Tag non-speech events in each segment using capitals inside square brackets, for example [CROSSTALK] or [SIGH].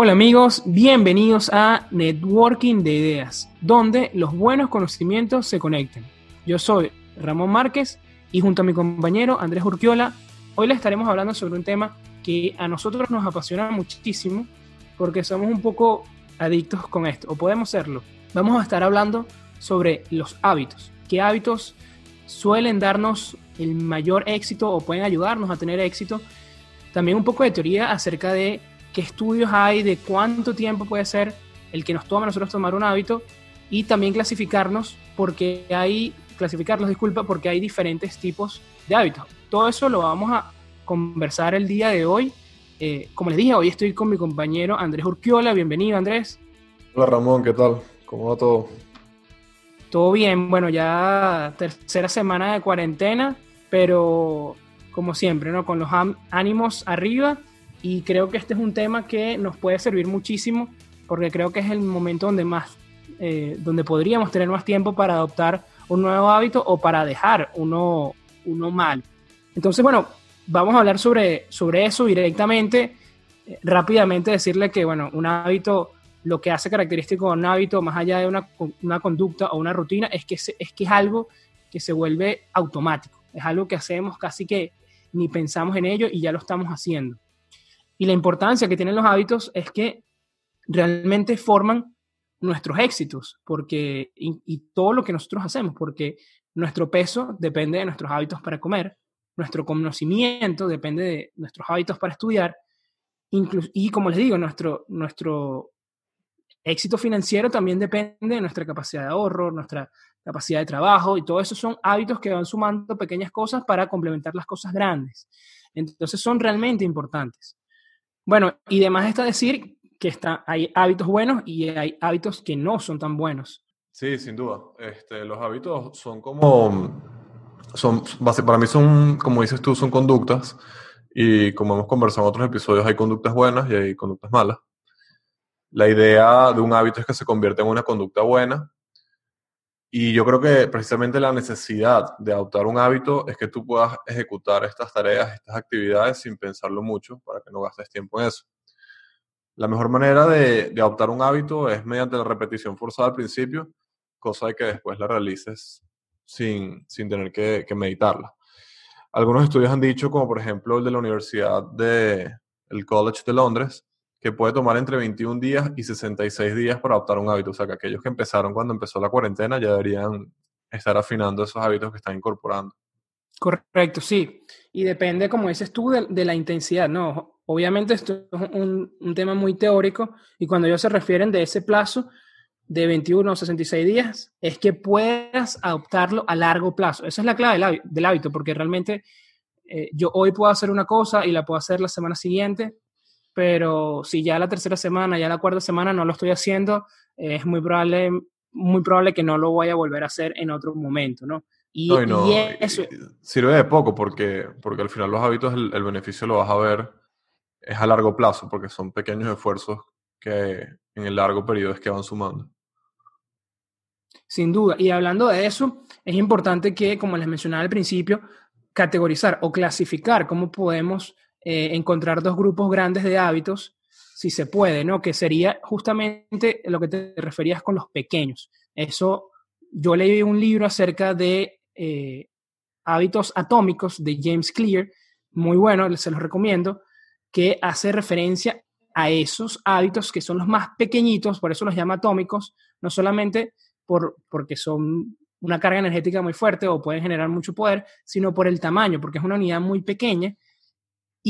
Hola amigos, bienvenidos a Networking de Ideas, donde los buenos conocimientos se conectan. Yo soy Ramón Márquez y junto a mi compañero Andrés Urquiola, hoy le estaremos hablando sobre un tema que a nosotros nos apasiona muchísimo porque somos un poco adictos con esto, o podemos serlo. Vamos a estar hablando sobre los hábitos. ¿Qué hábitos suelen darnos el mayor éxito o pueden ayudarnos a tener éxito? También un poco de teoría acerca de qué estudios hay de cuánto tiempo puede ser el que nos toma a nosotros tomar un hábito y también clasificarnos porque hay clasificarlos, disculpa, porque hay diferentes tipos de hábitos. Todo eso lo vamos a conversar el día de hoy. Eh, como les dije, hoy estoy con mi compañero Andrés Urquiola. Bienvenido, Andrés. Hola, Ramón, ¿qué tal? ¿Cómo va todo? Todo bien, bueno, ya tercera semana de cuarentena, pero como siempre, ¿no? Con los ánimos arriba y creo que este es un tema que nos puede servir muchísimo porque creo que es el momento donde más, eh, donde podríamos tener más tiempo para adoptar un nuevo hábito o para dejar uno, uno mal. Entonces, bueno, vamos a hablar sobre, sobre eso directamente. Eh, rápidamente decirle que, bueno, un hábito, lo que hace característico a un hábito, más allá de una, una conducta o una rutina, es que, es que es algo que se vuelve automático. Es algo que hacemos casi que ni pensamos en ello y ya lo estamos haciendo. Y la importancia que tienen los hábitos es que realmente forman nuestros éxitos porque, y, todo lo que nosotros hacemos, porque nuestro peso depende de nuestros hábitos para comer, nuestro conocimiento depende de nuestros hábitos para estudiar, y como les digo, nuestro, nuestro éxito financiero también depende de nuestra capacidad de ahorro, nuestra capacidad de trabajo, y todo eso son hábitos que van sumando pequeñas cosas para complementar las cosas grandes. Entonces son realmente importantes. Bueno, y demás está decir que está, hay hábitos buenos y hay hábitos que no son tan buenos. Sí, sin duda. Este, los hábitos son como, son, para mí son, como dices tú, son conductas. Y como hemos conversado en otros episodios, hay conductas buenas y hay conductas malas. La idea de un hábito es que se convierta en una conducta buena. Y yo creo que precisamente la necesidad de adoptar un hábito es que tú puedas ejecutar estas tareas, estas actividades sin pensarlo mucho para que no gastes tiempo en eso. La mejor manera de, adoptar un hábito es mediante la repetición forzada al principio, cosa de que después la realices sin, sin tener que, meditarla. Algunos estudios han dicho, como por ejemplo el de la Universidad de el College de Londres, que puede tomar entre 21 días y 66 días para adoptar un hábito. O sea, que aquellos que empezaron cuando empezó la cuarentena ya deberían estar afinando esos hábitos que están incorporando. Correcto, sí. Y depende, como dices tú, de la intensidad, ¿no? Obviamente esto es un, tema muy teórico y cuando ellos se refieren de ese plazo de 21 o 66 días, es que puedas adoptarlo a largo plazo. Esa es la clave del hábito, porque realmente eh, yo hoy puedo hacer una cosa y la puedo hacer la semana siguiente, pero si ya la tercera semana, ya la cuarta semana no lo estoy haciendo, es muy probable, muy probable que no lo vaya a volver a hacer en otro momento, ¿no? Y, eso... sirve de poco porque, porque al final los hábitos, el beneficio lo vas a ver es a largo plazo, porque son pequeños esfuerzos que en el largo periodo es que van sumando. Sin duda. Y hablando de eso, es importante que, como les mencionaba al principio, categorizar o clasificar cómo podemos eh, encontrar dos grupos grandes de hábitos, si se puede, ¿no? Que sería justamente lo que te referías con los pequeños. Eso, yo leí un libro acerca de eh, hábitos atómicos de James Clear, muy bueno, se los recomiendo, que hace referencia a esos hábitos que son los más pequeñitos, por eso los llama atómicos, no solamente por, porque son una carga energética muy fuerte o pueden generar mucho poder, sino por el tamaño, porque es una unidad muy pequeña.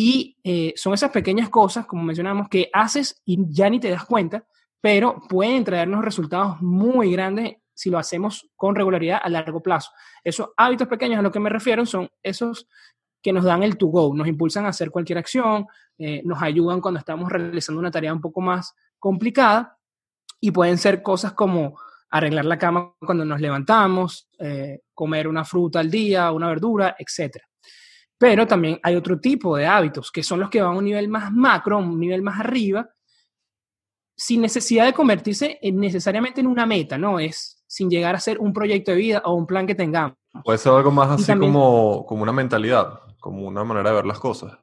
Y eh, son esas pequeñas cosas, como mencionamos, que haces y ya ni te das cuenta, pero pueden traernos resultados muy grandes si lo hacemos con regularidad a largo plazo. Esos hábitos pequeños a lo que me refiero son esos que nos dan el to go, nos impulsan a hacer cualquier acción, eh, nos ayudan cuando estamos realizando una tarea un poco más complicada y pueden ser cosas como arreglar la cama cuando nos levantamos, eh, comer una fruta al día, una verdura, etc. Pero también hay otro tipo de hábitos que son los que van a un nivel más macro, un nivel más arriba, sin necesidad de convertirse en, necesariamente en una meta, ¿no? Es sin llegar a ser un proyecto de vida o un plan que tengamos. Puede ser algo más así como, como una mentalidad como una manera de ver las cosas.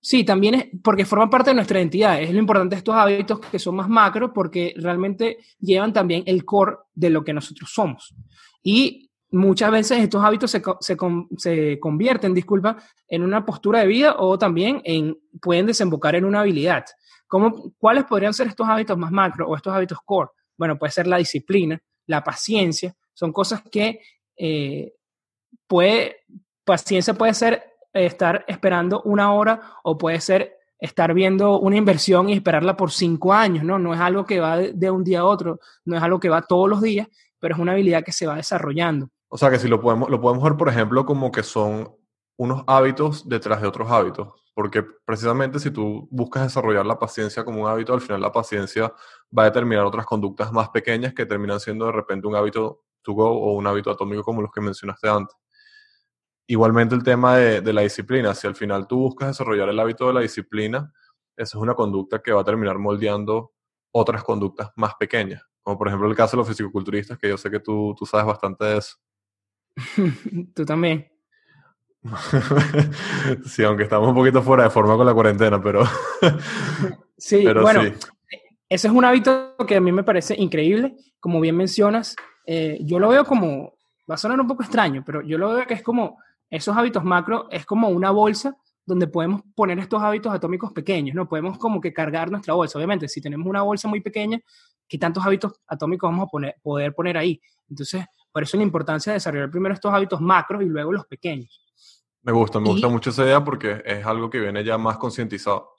Sí, también es porque forman parte de nuestra identidad. Es lo importante de estos hábitos que son más macro porque realmente llevan también el core de lo que nosotros somos. Y muchas veces estos hábitos se, se, se, convierten, disculpa, en una postura de vida o también en, pueden desembocar en una habilidad. ¿Cómo, ¿Cuáles podrían ser estos hábitos más macro o estos hábitos core? Bueno, puede ser la disciplina, la paciencia, son cosas que eh, puede, paciencia puede ser estar esperando una hora o puede ser estar viendo una inversión y esperarla por cinco años, ¿no? No es algo que va de, un día a otro, no es algo que va todos los días, pero es una habilidad que se va desarrollando. O sea que si lo podemos, lo podemos ver, por ejemplo, como que son unos hábitos detrás de otros hábitos, porque precisamente si tú buscas desarrollar la paciencia como un hábito, al final la paciencia va a determinar otras conductas más pequeñas que terminan siendo de repente un hábito to go o un hábito atómico como los que mencionaste antes. Igualmente el tema de, la disciplina, si al final tú buscas desarrollar el hábito de la disciplina, esa es una conducta que va a terminar moldeando otras conductas más pequeñas, como por ejemplo el caso de los fisicoculturistas, que yo sé que tú, tú sabes bastante de eso. [LAUGHS] tú también. [LAUGHS] sí, aunque estamos un poquito fuera de forma con la cuarentena, pero... [LAUGHS] sí, bueno, ese es un hábito que a mí me parece increíble, como bien mencionas, eh, yo lo veo como, va a sonar un poco extraño, pero yo lo veo que es como esos hábitos macro es como una bolsa donde podemos poner estos hábitos atómicos pequeños, ¿no? Podemos como que cargar nuestra bolsa. Obviamente, si tenemos una bolsa muy pequeña, ¿qué tantos hábitos atómicos vamos a poner, poder poner ahí? Entonces, por eso la importancia de desarrollar primero estos hábitos macros y luego los pequeños. Me gusta, me gusta mucho esa idea porque es algo que viene ya más concientizado.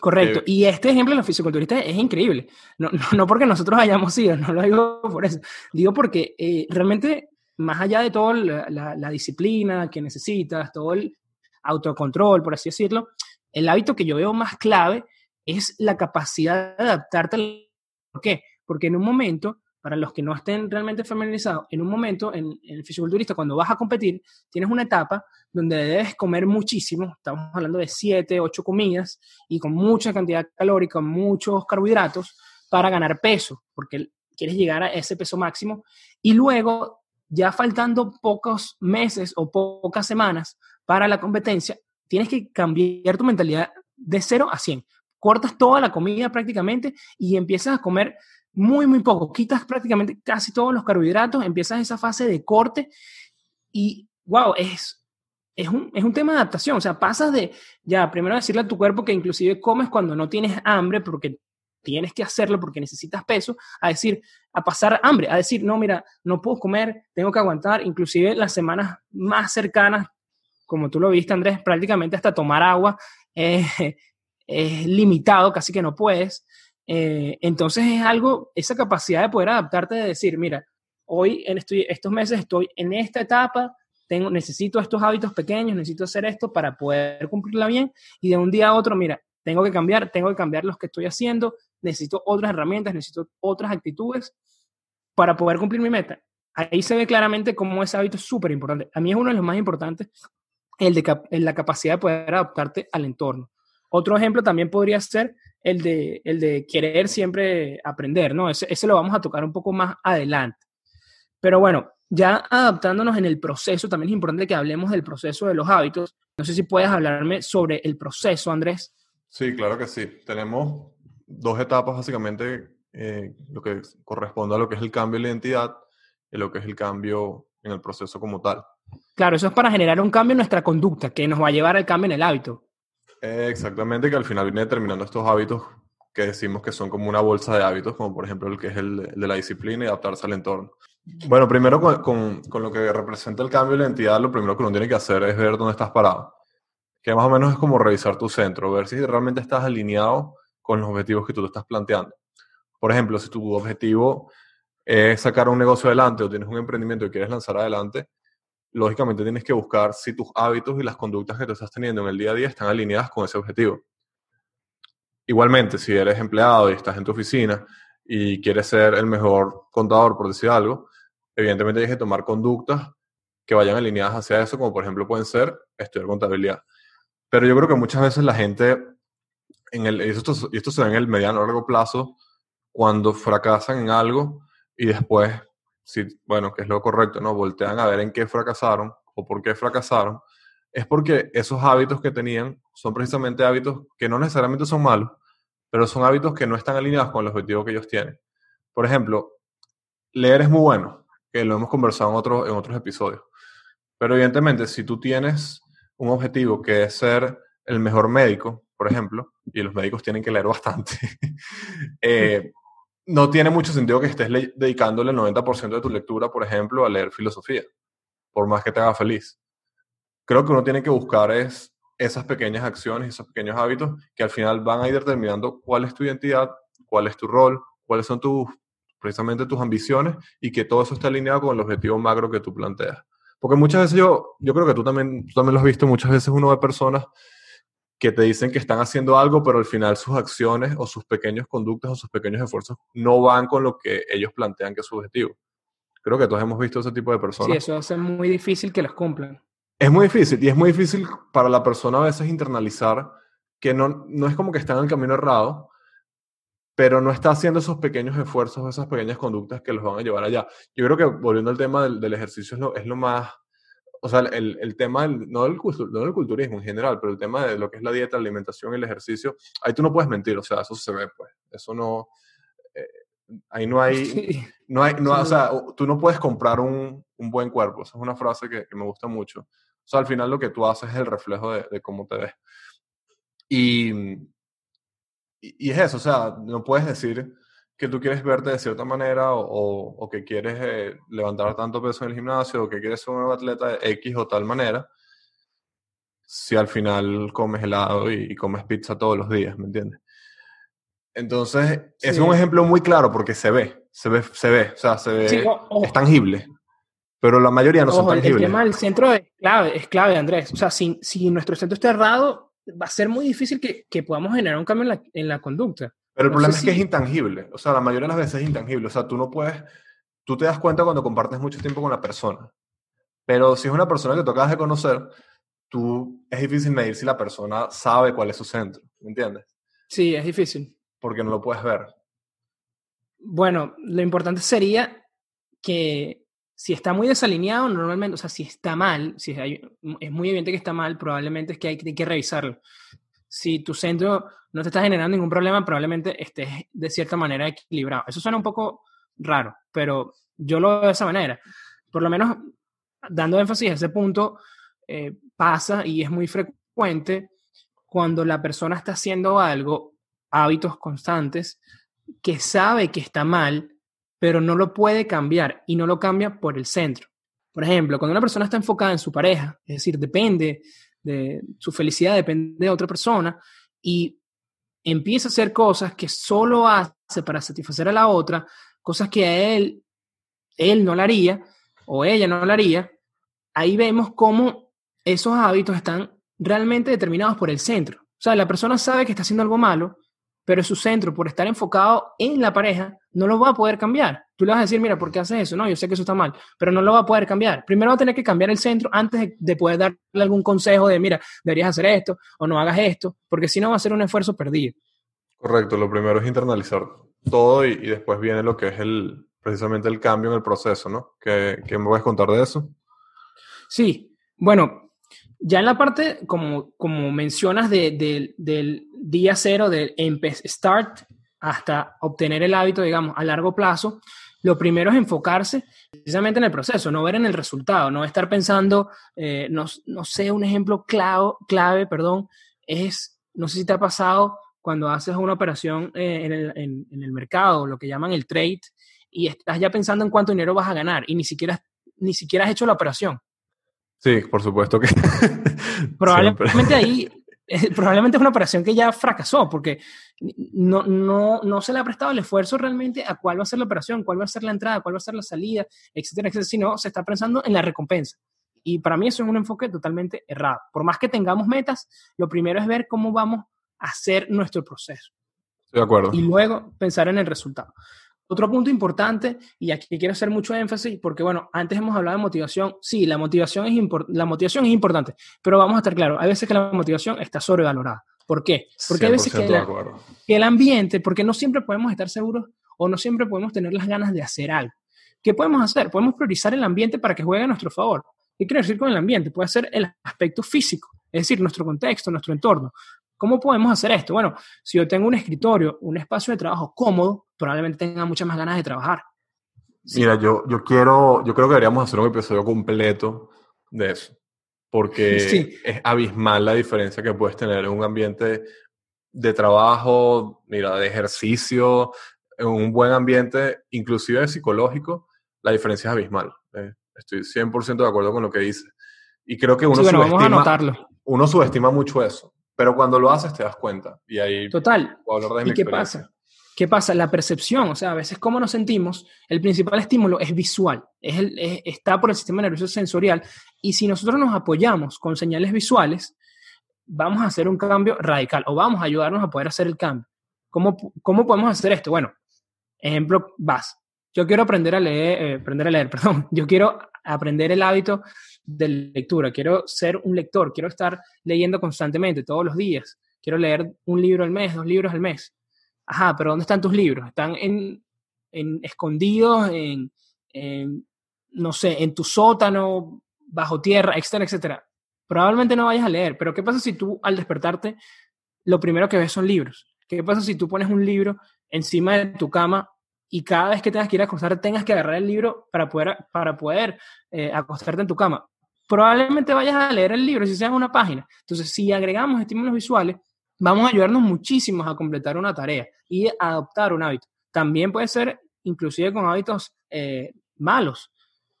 Correcto. Y este ejemplo de los fisiculturistas es increíble. No, no, porque nosotros hayamos sido, no lo digo por eso. Digo porque eh, realmente más allá de toda la, disciplina que necesitas, todo el autocontrol, por así decirlo, el hábito que yo veo más clave es la capacidad de adaptarte. ¿Por qué? Porque en un momento, para los que no estén realmente familiarizados, en un momento, en, el fisiculturista, cuando vas a competir, tienes una etapa donde debes comer muchísimo, estamos hablando de 7, 8 comidas, y con mucha cantidad calórica, muchos carbohidratos, para ganar peso, porque quieres llegar a ese peso máximo, y luego ya faltando pocos meses o pocas semanas para la competencia, tienes que cambiar tu mentalidad de 0 a 100. Cortas toda la comida prácticamente y empiezas a comer muy, muy poco. Quitas prácticamente casi todos los carbohidratos, empiezas esa fase de corte y, wow, es, es, un, es un tema de adaptación. O sea, pasas de, ya, primero decirle a tu cuerpo que inclusive comes cuando no tienes hambre porque tienes que hacerlo porque necesitas peso, a decir, a pasar hambre, a decir, no, mira, no puedo comer, tengo que aguantar, inclusive las semanas más cercanas, como tú lo viste, Andrés, prácticamente hasta tomar agua es limitado, casi que no puedes. Eh, entonces es algo, esa capacidad de poder adaptarte, de decir, mira, hoy en estos meses estoy en esta etapa, tengo, necesito estos hábitos pequeños, necesito hacer esto para poder cumplirla bien y de un día a otro, mira, tengo que cambiar, tengo que cambiar los que estoy haciendo, necesito otras herramientas, necesito otras actitudes para poder cumplir mi meta. Ahí se ve claramente cómo ese hábito es súper importante. A mí es uno de los más importantes, el de la capacidad de poder adaptarte al entorno. Otro ejemplo también podría ser el de, el de querer siempre aprender, ¿no? Ese, ese lo vamos a tocar un poco más adelante. Pero bueno, ya adaptándonos en el proceso, también es importante que hablemos del proceso de los hábitos. No sé si puedes hablarme sobre el proceso, Andrés, Sí, claro que sí. Tenemos dos etapas básicamente, eh, lo que corresponde a lo que es el cambio de la identidad y lo que es el cambio en el proceso como tal. Claro, eso es para generar un cambio en nuestra conducta, que nos va a llevar al cambio en el hábito. Exactamente, que al final viene determinando estos hábitos que decimos que son como una bolsa de hábitos, como por ejemplo el que es el, de la disciplina y adaptarse al entorno. Bueno, primero con, con, lo que representa el cambio de la identidad, lo primero que uno tiene que hacer es ver dónde estás parado que más o menos es como revisar tu centro, ver si realmente estás alineado con los objetivos que tú te estás planteando. Por ejemplo, si tu objetivo es sacar un negocio adelante o tienes un emprendimiento y quieres lanzar adelante, lógicamente tienes que buscar si tus hábitos y las conductas que tú estás teniendo en el día a día están alineadas con ese objetivo. Igualmente, si eres empleado y estás en tu oficina y quieres ser el mejor contador, por decir algo, evidentemente tienes que tomar conductas que vayan alineadas hacia eso, como por ejemplo pueden ser estudiar contabilidad. Pero yo creo que muchas veces la gente, en el, y, esto, y esto se ve en el mediano o largo plazo, cuando fracasan en algo y después, si, bueno, que es lo correcto, ¿no? Voltean a ver en qué fracasaron o por qué fracasaron, es porque esos hábitos que tenían son precisamente hábitos que no necesariamente son malos, pero son hábitos que no están alineados con el objetivo que ellos tienen. Por ejemplo, leer es muy bueno, que lo hemos conversado en, otros en otros episodios, pero evidentemente si tú tienes un objetivo que es ser el mejor médico, por ejemplo, y los médicos tienen que leer bastante, [LAUGHS] eh, no tiene mucho sentido que estés dedicándole el 90% de tu lectura, por ejemplo, a leer filosofía, por más que te haga feliz. Creo que uno tiene que buscar es esas pequeñas acciones, esos pequeños hábitos que al final van a ir determinando cuál es tu identidad, cuál es tu rol, cuáles son tus, precisamente tus ambiciones y que todo eso esté alineado con el objetivo macro que tú planteas. Porque muchas veces yo, yo creo que tú también, tú también lo has visto, muchas veces uno ve personas que te dicen que están haciendo algo, pero al final sus acciones o sus pequeños conductas o sus pequeños esfuerzos no van con lo que ellos plantean que es su objetivo. Creo que todos hemos visto ese tipo de personas. Sí, eso hace muy difícil que los cumplan. Es muy difícil y es muy difícil para la persona a veces internalizar que no, no es como que está en el camino errado, pero no está haciendo esos pequeños esfuerzos, esas pequeñas conductas que los van a llevar allá. Yo creo que volviendo al tema del, del ejercicio es lo, es lo más o sea, el, el tema, no, del, no del culturismo en general, pero el tema de lo que es la dieta, la alimentación y el ejercicio, ahí tú no puedes mentir, o sea, eso se ve, pues. Eso no. Eh, ahí no hay. [LAUGHS] No hay no, o sea, tú no puedes comprar un, un, buen cuerpo. Esa es una frase que, que, me gusta mucho. O sea, al final lo que tú haces es el reflejo de, de cómo te ves. Y, y, y, es eso, o sea, no puedes decir que tú quieres verte de cierta manera o, o, que quieres eh, levantar tanto peso en el gimnasio o que quieres ser un atleta de X o tal manera, si al final comes helado y, comes pizza todos los días, ¿me entiendes? Entonces, es un ejemplo muy claro porque se ve, se ve, se ve, o sea, se ve, es tangible. Pero la mayoría no son tangibles. El tema del centro es clave, es clave, Andrés. O sea, si, si nuestro centro está errado, va a ser muy difícil que, que podamos generar un cambio en la, en la conducta. Pero el problema es que es intangible. O sea, la mayoría de las veces es intangible. O sea, tú no puedes. Tú te das cuenta cuando compartes mucho tiempo con la persona. Pero si es una persona que tú acabas de conocer, tú es difícil medir si la persona sabe cuál es su centro. ¿Me entiendes? Sí, es difícil. Porque no lo puedes ver. Bueno, lo importante sería que si está muy desalineado, normalmente, o sea, si está mal, si es muy evidente que está mal, probablemente es que hay, hay que revisarlo si tu centro no te está generando ningún problema, probablemente estés de cierta manera equilibrado. Eso suena un poco raro, pero yo lo veo de esa manera. Por lo menos dando énfasis a ese punto, eh, pasa y es muy frecuente cuando la persona está haciendo algo, hábitos constantes, que sabe que está mal, pero no lo puede cambiar y no lo cambia por el centro. Por ejemplo, cuando una persona está enfocada en su pareja, es decir, depende de su felicidad depende de otra persona y empieza a hacer cosas que solo hace para satisfacer a la otra, cosas que a él, él no la haría o ella no la haría, ahí vemos cómo esos hábitos están realmente determinados por el centro. O sea, la persona sabe que está haciendo algo malo, pero su centro, por estar enfocado en la pareja, no lo va a poder cambiar. Tú le vas a decir, mira, ¿por qué haces eso? No, yo sé que eso está mal, pero no lo va a poder cambiar. Primero va a tener que cambiar el centro antes de, poder darle algún consejo de, mira, deberías hacer esto o no hagas esto, porque si no va a ser un esfuerzo perdido. Correcto, lo primero es internalizar todo y, después viene lo que es el, precisamente el cambio en el proceso, ¿no? ¿Qué, qué me puedes contar de eso? Sí, bueno, ya en la parte, como, como mencionas, de, del día cero, del start hasta obtener el hábito, digamos, a largo plazo, lo primero es enfocarse precisamente en el proceso, no ver en el resultado, no estar pensando, eh, no, no, sé, un ejemplo clave, clave, perdón, es, no sé si te ha pasado cuando haces una operación eh, en, el, en, en el mercado, lo que llaman el trade, y estás ya pensando en cuánto dinero vas a ganar y ni siquiera, ni siquiera has hecho la operación. Sí, por supuesto que. [LAUGHS] probablemente ahí, [LAUGHS] probablemente es una operación que ya fracasó, porque no, no, no se le ha prestado el esfuerzo realmente a cuál va a ser la operación, cuál va a ser la entrada, cuál va a ser la salida, etcétera, etcétera, sino se está pensando en la recompensa. Y para mí eso es un enfoque totalmente errado. Por más que tengamos metas, lo primero es ver cómo vamos a hacer nuestro proceso. Estoy de acuerdo. Y luego pensar en el resultado. Otro punto importante, y aquí quiero hacer mucho énfasis, porque bueno, antes hemos hablado de motivación. Sí, la motivación es, la motivación es importante, pero vamos a estar claros, hay veces que la motivación está sobrevalorada. ¿Por qué? Porque hay veces que, que el ambiente, porque no siempre podemos estar seguros o no siempre podemos tener las ganas de hacer algo. ¿Qué podemos hacer? Podemos priorizar el ambiente para que juegue a nuestro favor. ¿Qué quiero decir con el ambiente? Puede ser el aspecto físico, es decir, nuestro contexto, nuestro entorno. ¿Cómo podemos hacer esto? Bueno, si yo tengo un escritorio, un espacio de trabajo cómodo, probablemente tenga muchas más ganas de trabajar. Mira, yo, yo quiero, yo creo que deberíamos hacer un episodio completo de eso, porque [LAUGHS] es abismal la diferencia que puedes tener en un ambiente de trabajo, mira, de ejercicio, en un buen ambiente, inclusive psicológico, la diferencia es abismal. Eh, estoy 100% de acuerdo con lo que dice. Y creo que uno, subestima, uno subestima mucho eso, pero cuando lo haces te das cuenta. Y ahí Total. ¿Y qué pasa? ¿Qué pasa? La percepción, o sea, a veces cómo nos sentimos, el principal estímulo es visual, está por el sistema nervioso sensorial, y si nosotros nos apoyamos con señales visuales, vamos a hacer un cambio radical o vamos a ayudarnos a poder hacer el cambio. ¿Cómo, cómo podemos hacer esto? Bueno, ejemplo, vas. Yo quiero aprender a leer, eh, aprender a leer, [LAUGHS] perdón. Yo quiero aprender el hábito de lectura, quiero ser un lector, quiero estar leyendo constantemente, todos los días. Quiero leer un libro al mes, dos libros al mes. Ajá, pero ¿dónde están tus libros? Están en, en escondidos, en, en, no sé, en tu sótano, bajo tierra, etcétera, etcétera probablemente no vayas a leer, pero ¿qué pasa si tú al despertarte lo primero que ves son libros? ¿Qué pasa si tú pones un libro encima de tu cama y cada vez que tengas que ir a acostarte tengas que agarrar el libro para poder, para poder eh, acostarte en tu cama? Probablemente vayas a leer el libro si sea una página. Entonces, si agregamos estímulos visuales, vamos a ayudarnos muchísimo a completar una tarea y a adoptar un hábito. También puede ser inclusive con hábitos eh, malos.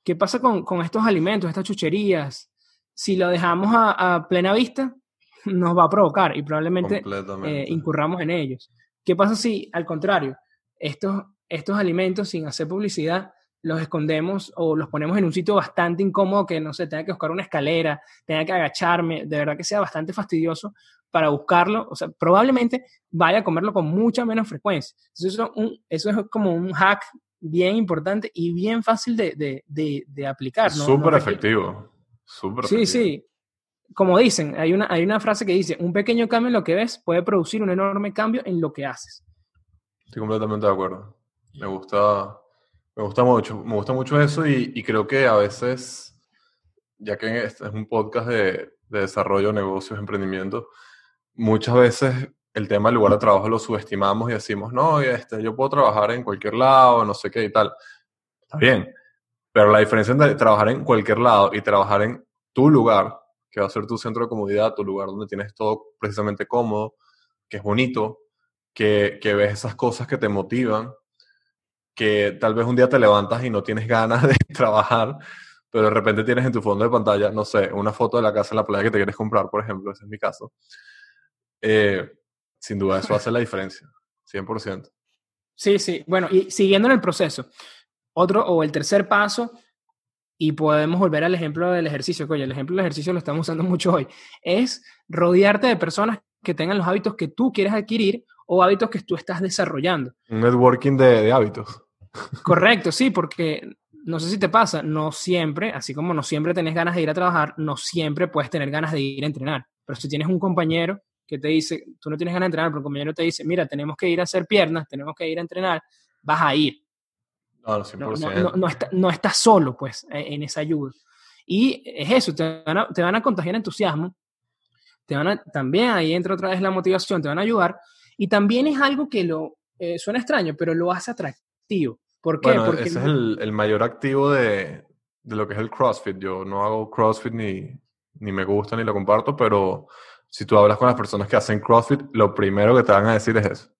¿Qué pasa con, con estos alimentos, estas chucherías, si lo dejamos a, plena vista, [LAUGHS] nos va a provocar y probablemente eh, incurramos en ellos. ¿Qué pasa si, al contrario, estos, estos alimentos sin hacer publicidad los escondemos o los ponemos en un sitio bastante incómodo que, no sé, tenga que buscar una escalera, tenga que agacharme, de verdad que sea bastante fastidioso para buscarlo, o sea, probablemente vaya a comerlo con mucha menos frecuencia. eso, eso es como un hack bien importante y bien fácil de, de, de, aplicar. Súper efectivo sí, sí. Como dicen, hay una, hay una frase que dice, un pequeño cambio en lo que ves puede producir un enorme cambio en lo que haces. Estoy completamente de acuerdo. Me gusta, me gusta mucho, me gusta mucho eso y, creo que a veces, ya que este es un podcast de, de desarrollo, negocios, emprendimiento, muchas veces el tema del lugar de trabajo lo subestimamos y decimos, no, este, yo puedo trabajar en cualquier lado, no sé qué y tal. Está bien, pero la diferencia entre trabajar en cualquier lado y trabajar en tu lugar, que va a ser tu centro de comodidad, tu lugar donde tienes todo precisamente cómodo, que es bonito, que, que ves esas cosas que te motivan, que tal vez un día te levantas y no tienes [LAUGHS] ganas de trabajar, pero de repente tienes en tu fondo de pantalla, no sé, una foto de la casa en la playa que te quieres comprar, por ejemplo, ese es mi caso. Eh, sin duda, eso hace la diferencia, 100%. Sí, sí. Bueno, y siguiendo en el proceso, otro o el tercer paso, y podemos volver al ejemplo del ejercicio, que el ejemplo del ejercicio lo estamos usando [LAUGHS] mucho hoy, es rodearte de personas que tengan los hábitos que tú quieres adquirir o hábitos que tú estás desarrollando. Un networking de, de hábitos. Correcto, sí, porque no sé si te pasa, no siempre, así como no siempre tenés ganas de ir a trabajar, no siempre puedes tener ganas de ir a entrenar. Pero si tienes un compañero que te dice, tú no tienes ganas de entrenar, pero un compañero te dice, mira, tenemos que ir a hacer piernas, tenemos que ir a entrenar, vas a ir. No, estás solo, pues, e, en esa ayuda. Y es eso, te van a, te van a contagiar entusiasmo, te van a, también ahí entra otra vez la motivación, te van a ayudar, y también es algo que lo, eh, suena extraño, pero lo hace atractivo. ¿Por qué? Porque ese es el, el, mayor activo de, de, lo que es el CrossFit. Yo no hago CrossFit ni, ni me gusta ni lo comparto, pero si tú hablas con las personas que hacen CrossFit, lo primero que te van a decir es eso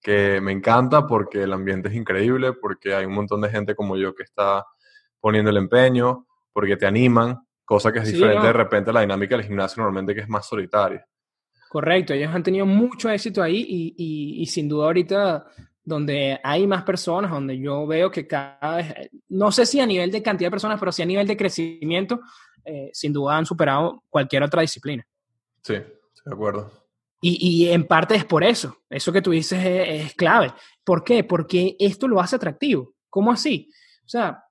que me encanta porque el ambiente es increíble, porque hay un montón de gente como yo que está poniendo el empeño, porque te animan, cosa que es diferente de repente a la dinámica del gimnasio normalmente que es más solitaria. Correcto, ellos han tenido mucho éxito ahí y, y, sin duda ahorita donde hay más personas, donde yo veo que cada vez, no sé si a nivel de cantidad de personas, pero sí a nivel de crecimiento, eh, sin duda han superado cualquier otra disciplina. Sí, de acuerdo. Y, en parte es por eso. Eso que tú dices es, clave. ¿Por qué? Porque esto lo hace atractivo. ¿Cómo así? O sea,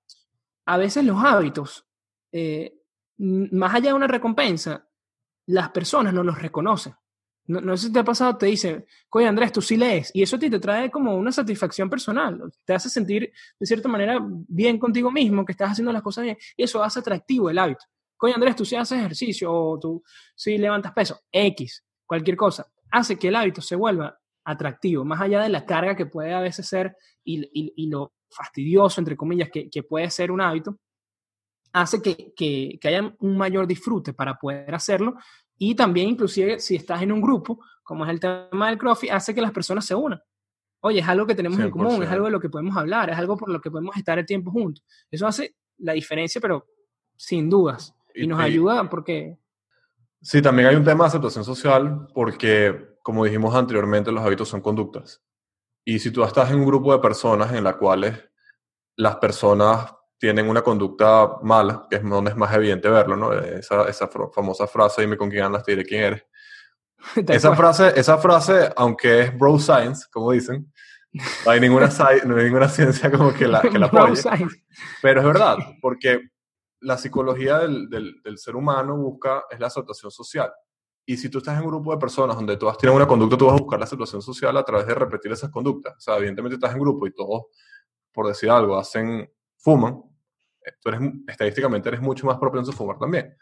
a veces los hábitos, eh, más allá de una recompensa, las personas no los reconocen. No, sé si te ha pasado, te dice, oye Andrés, tú sí lees, y eso a ti te trae como una satisfacción personal, te hace sentir de cierta manera bien contigo mismo, que estás haciendo las cosas bien, y eso hace atractivo el hábito. coño Andrés, tú sí haces ejercicio o tú sí levantas peso, X, cualquier cosa, hace que el hábito se vuelva atractivo, más allá de la carga que puede a veces ser y, lo fastidioso, entre comillas, que, puede ser un hábito, hace que, que, haya un mayor disfrute para poder hacerlo y también inclusive si estás en un grupo, como es el tema del CrossFit, hace que las personas se unan. Oye, es algo que tenemos en común, es algo de lo que podemos hablar, es algo por lo que podemos estar el tiempo juntos. Eso hace la diferencia, pero sin dudas. Y, nos ayuda porque... Sí, también hay un tema de aceptación social porque, como dijimos anteriormente, los hábitos son conductas. Y si tú estás en un grupo de personas en las cuales las personas tienen una conducta mala, que es donde es más evidente verlo, ¿no? Esa, esa famosa frase, dime con quién andas, te diré quién eres. [LAUGHS] esa frase, esa frase, aunque es bro science, como dicen, no hay ninguna, no hay ninguna ciencia como que la, que la [LAUGHS] apoye. Pero es verdad, [LAUGHS] porque la psicología del, del, del, ser humano busca es la aceptación social. Y si tú estás en un grupo de personas donde todas tienen una conducta, tú vas a buscar la aceptación social a través de repetir esas conductas. O sea, evidentemente estás en grupo y todos, por decir algo, hacen, fuman, tú eres, estadísticamente eres mucho más propenso a fumar también.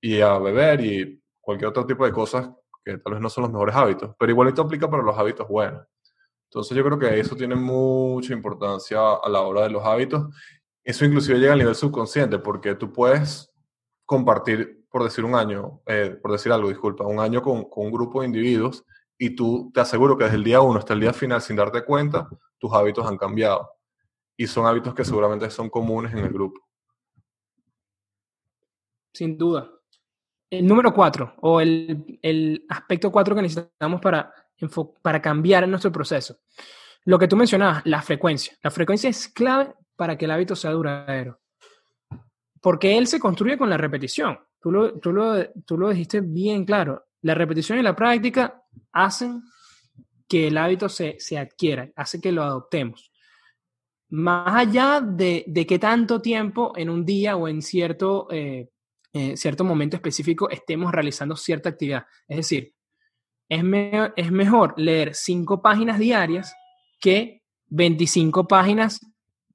Y a beber y cualquier otro tipo de cosas que tal vez no son los mejores hábitos, pero igualito aplica para los hábitos buenos. Entonces yo creo que eso tiene mucha importancia a la hora de los hábitos. Eso inclusive llega a nivel subconsciente, porque tú puedes compartir, por decir un año, eh, por decir algo, disculpa, un año con, con, un grupo de individuos y tú te aseguro que desde el día uno hasta el día final, sin darte cuenta, tus hábitos han cambiado. Y son hábitos que seguramente son comunes en el grupo. Sin duda el número cuatro o el, el aspecto cuatro que necesitamos para, para cambiar nuestro proceso. Lo que tú mencionabas, la frecuencia. La frecuencia es clave para que el hábito sea duradero. Porque él se construye con la repetición. Tú lo, tú lo, tú lo dijiste bien claro. La repetición y la práctica hacen que el hábito se, se adquiera, hace que lo adoptemos. Más allá de, de qué tanto tiempo en un día o en cierto eh, en cierto momento específico estemos realizando cierta actividad. Es decir, es, es mejor leer cinco páginas diarias que 25 páginas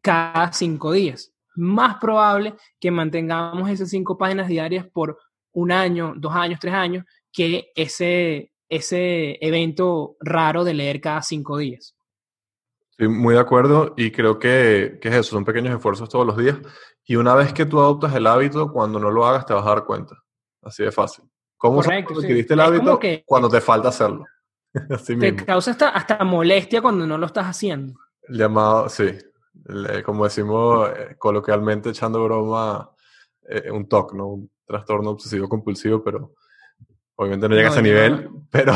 cada cinco días. Más probable que mantengamos esas cinco páginas diarias por un año, dos años, tres años, que ese, ese evento raro de leer cada cinco días. Estoy muy de acuerdo y creo que, que, es eso, son pequeños esfuerzos todos los días. Y una vez que tú adoptas el hábito, cuando no lo hagas te vas a dar cuenta. Así de fácil. ¿Cómo Correcto, que adquiriste el hábito cuando te falta hacerlo? [LAUGHS] Así te causa hasta, hasta molestia cuando no lo estás haciendo. Llamado, sí. como decimos eh, coloquialmente, echando broma, eh, un TOC, ¿no? Un trastorno obsesivo compulsivo, pero obviamente no llega a ese nivel, [LAUGHS] pero,